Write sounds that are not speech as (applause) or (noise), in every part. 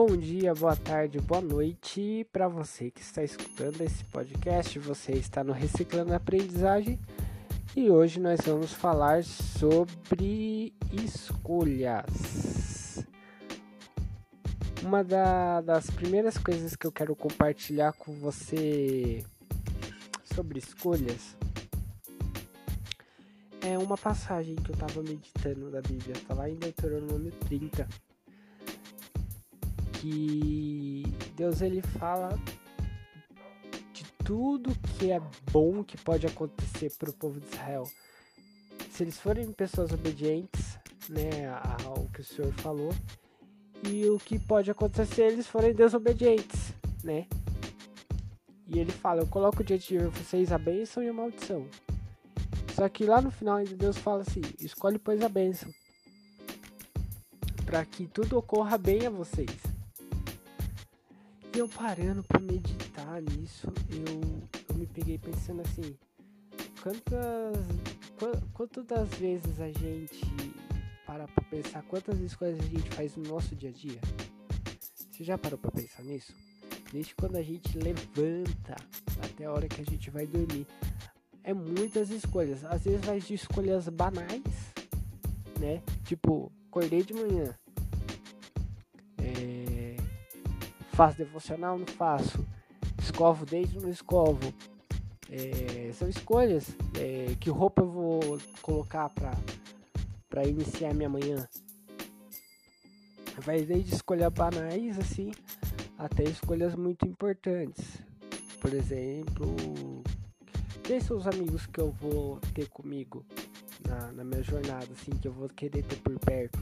Bom dia, boa tarde, boa noite para você que está escutando esse podcast. Você está no Reciclando Aprendizagem e hoje nós vamos falar sobre escolhas. Uma da, das primeiras coisas que eu quero compartilhar com você sobre escolhas é uma passagem que eu estava meditando da Bíblia, está lá em Deuteronômio 30 que Deus ele fala de tudo que é bom que pode acontecer para o povo de Israel. Se eles forem pessoas obedientes, né, ao que o Senhor falou, e o que pode acontecer se eles forem desobedientes, né? E ele fala: Eu coloco diante de vocês a bênção e a maldição. Só que lá no final Deus fala assim: Escolhe, pois, a bênção, para que tudo ocorra bem a vocês eu parando para meditar nisso, eu, eu me peguei pensando assim, quantas, quantas vezes a gente para pra pensar quantas escolhas a gente faz no nosso dia a dia? Você já parou para pensar nisso? Desde quando a gente levanta até a hora que a gente vai dormir. É muitas escolhas. Às vezes vai de escolhas banais, né? Tipo, acordei de manhã. É Faço devocional? Não faço. Escovo desde não escovo. É, são escolhas. É, que roupa eu vou colocar para iniciar minha manhã? Vai desde escolhas banais assim até escolhas muito importantes. Por exemplo, quem são os amigos que eu vou ter comigo na, na minha jornada, assim, que eu vou querer ter por perto?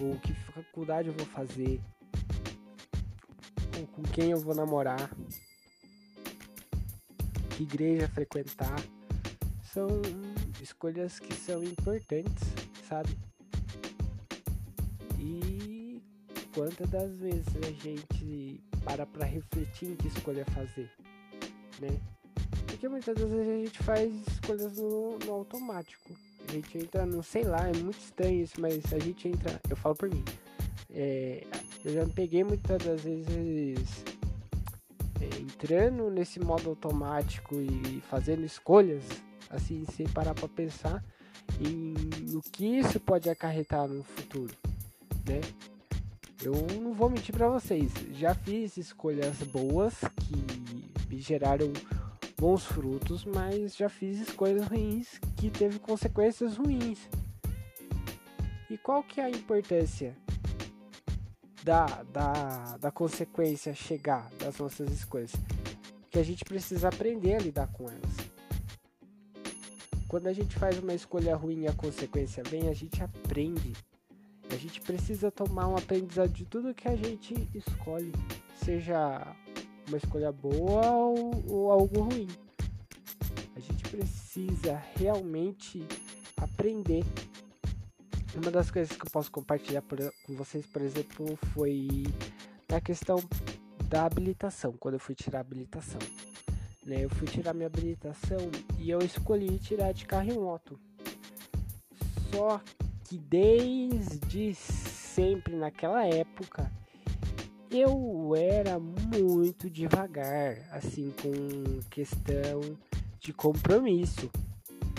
Ou que faculdade eu vou fazer? Com quem eu vou namorar, que igreja frequentar. São escolhas que são importantes, sabe? E quantas das vezes a gente para para refletir em que escolha fazer, né? Porque muitas vezes a gente faz escolhas no, no automático. A gente entra no, sei lá, é muito estranho isso, mas a gente entra, eu falo por mim, é, eu já me peguei muitas das vezes é, entrando nesse modo automático e fazendo escolhas, assim, sem parar para pensar em o que isso pode acarretar no futuro, né? Eu não vou mentir para vocês, já fiz escolhas boas que me geraram bons frutos, mas já fiz escolhas ruins que teve consequências ruins. E qual que é a importância da, da, da consequência chegar das nossas escolhas. Que a gente precisa aprender a lidar com elas. Quando a gente faz uma escolha ruim e a consequência vem, a gente aprende. A gente precisa tomar um aprendizado de tudo que a gente escolhe, seja uma escolha boa ou, ou algo ruim. A gente precisa realmente aprender uma das coisas que eu posso compartilhar por, com vocês, por exemplo, foi a questão da habilitação, quando eu fui tirar a habilitação. Né? Eu fui tirar minha habilitação e eu escolhi tirar de carro e moto. Só que desde sempre naquela época eu era muito devagar, assim, com questão de compromisso,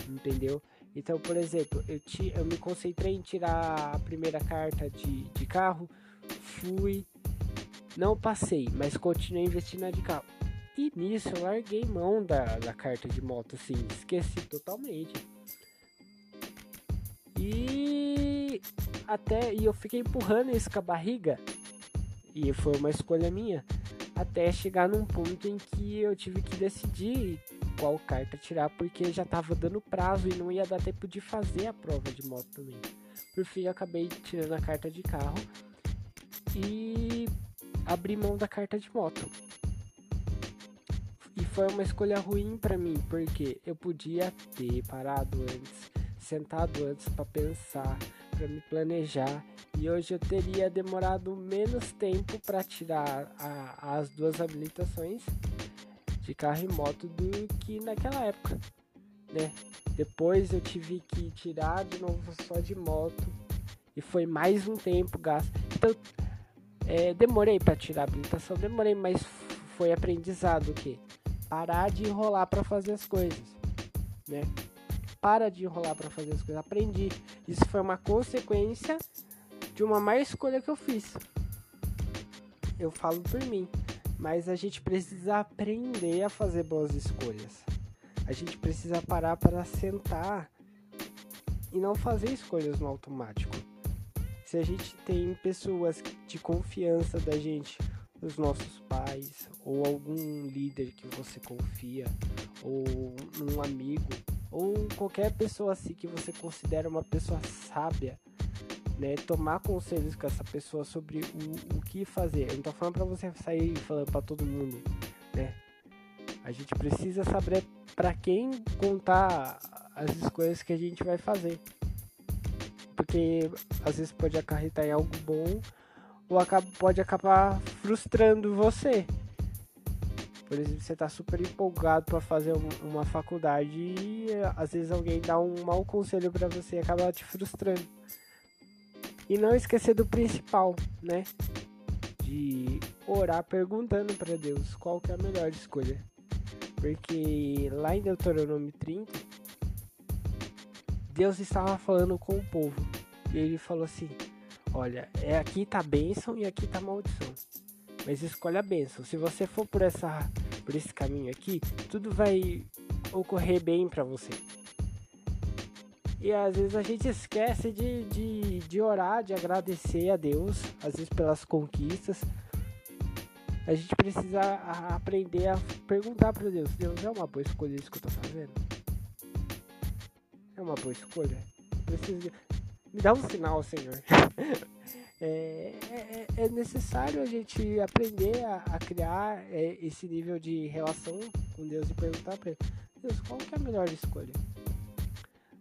entendeu? Então, por exemplo, eu, ti, eu me concentrei em tirar a primeira carta de, de carro, fui, não passei, mas continuei investindo na de carro. E nisso eu larguei mão da, da carta de moto, assim, esqueci totalmente. E até e eu fiquei empurrando isso com a barriga. E foi uma escolha minha. Até chegar num ponto em que eu tive que decidir qual carta tirar, porque já tava dando prazo e não ia dar tempo de fazer a prova de moto também. Por fim, acabei tirando a carta de carro e abri mão da carta de moto. E foi uma escolha ruim para mim, porque eu podia ter parado antes, sentado antes para pensar, para me planejar, e hoje eu teria demorado menos tempo para tirar a, as duas habilitações de carro e moto do que naquela época, né? Depois eu tive que tirar de novo só de moto e foi mais um tempo gasto. Então, é, demorei para tirar a habilitação, demorei, mas foi aprendizado o quê? Parar de enrolar para fazer as coisas, né? Para de enrolar para fazer as coisas. Aprendi. Isso foi uma consequência de uma má escolha que eu fiz. Eu falo por mim, mas a gente precisa aprender a fazer boas escolhas. A gente precisa parar para sentar e não fazer escolhas no automático. Se a gente tem pessoas de confiança da gente, os nossos pais, ou algum líder que você confia, ou um amigo, ou qualquer pessoa assim que você considera uma pessoa sábia, né, tomar conselhos com essa pessoa sobre o, o que fazer. Eu não tô falando para você sair falando para todo mundo, né? A gente precisa saber para quem contar as escolhas que a gente vai fazer. Porque às vezes pode acarretar em algo bom ou acaba, pode acabar frustrando você. Por exemplo, você está super empolgado para fazer uma faculdade e às vezes alguém dá um mau conselho para você e acaba te frustrando. E não esquecer do principal, né? De orar perguntando para Deus qual que é a melhor escolha. Porque lá em Deuteronômio 30, Deus estava falando com o povo. E ele falou assim: Olha, é aqui tá bênção e aqui tá maldição. Mas escolhe a bênção. Se você for por essa por esse caminho aqui, tudo vai ocorrer bem para você. E às vezes a gente esquece de, de, de orar, de agradecer a Deus, às vezes pelas conquistas. A gente precisa aprender a perguntar para Deus: Deus, é uma boa escolha isso que eu tô fazendo? É uma boa escolha? Preciso. Me dá um sinal, Senhor. (laughs) É, é, é, necessário a gente aprender a, a criar é, esse nível de relação com Deus e perguntar para Ele: Deus, qual que é a melhor escolha?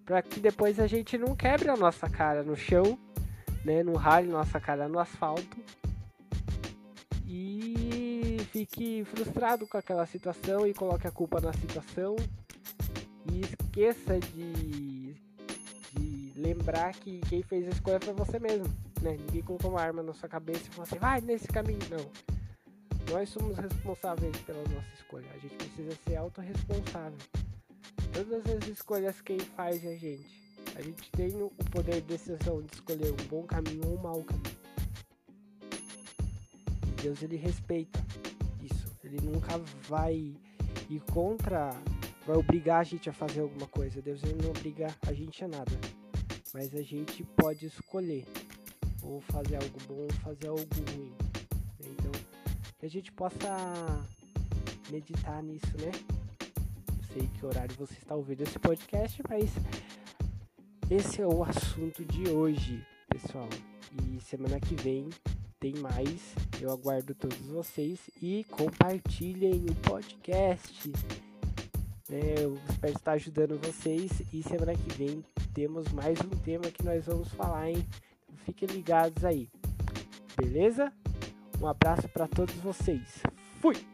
Para que depois a gente não quebre a nossa cara no chão, né, não rale nossa cara no asfalto e fique frustrado com aquela situação e coloque a culpa na situação e esqueça de, de lembrar que quem fez a escolha foi você mesmo, né? Ninguém colocou uma arma na sua cabeça e falou assim, vai nesse caminho, não. Nós somos responsáveis pela nossa escolha. A gente precisa ser autorresponsável. Todas as escolhas quem faz é a gente. A gente tem o poder de decisão de escolher um bom caminho ou um mau caminho. E Deus ele respeita isso. Ele nunca vai ir contra, vai obrigar a gente a fazer alguma coisa. Deus ele não obriga a gente a nada. Mas a gente pode escolher ou fazer algo bom ou fazer algo ruim. Então, que a gente possa meditar nisso, né? Sei que horário você está ouvindo esse podcast, mas esse é o assunto de hoje, pessoal. E semana que vem tem mais. Eu aguardo todos vocês e compartilhem o podcast. É, eu espero estar ajudando vocês e semana que vem temos mais um tema que nós vamos falar, hein? Então fiquem ligados aí. Beleza? Um abraço para todos vocês. Fui!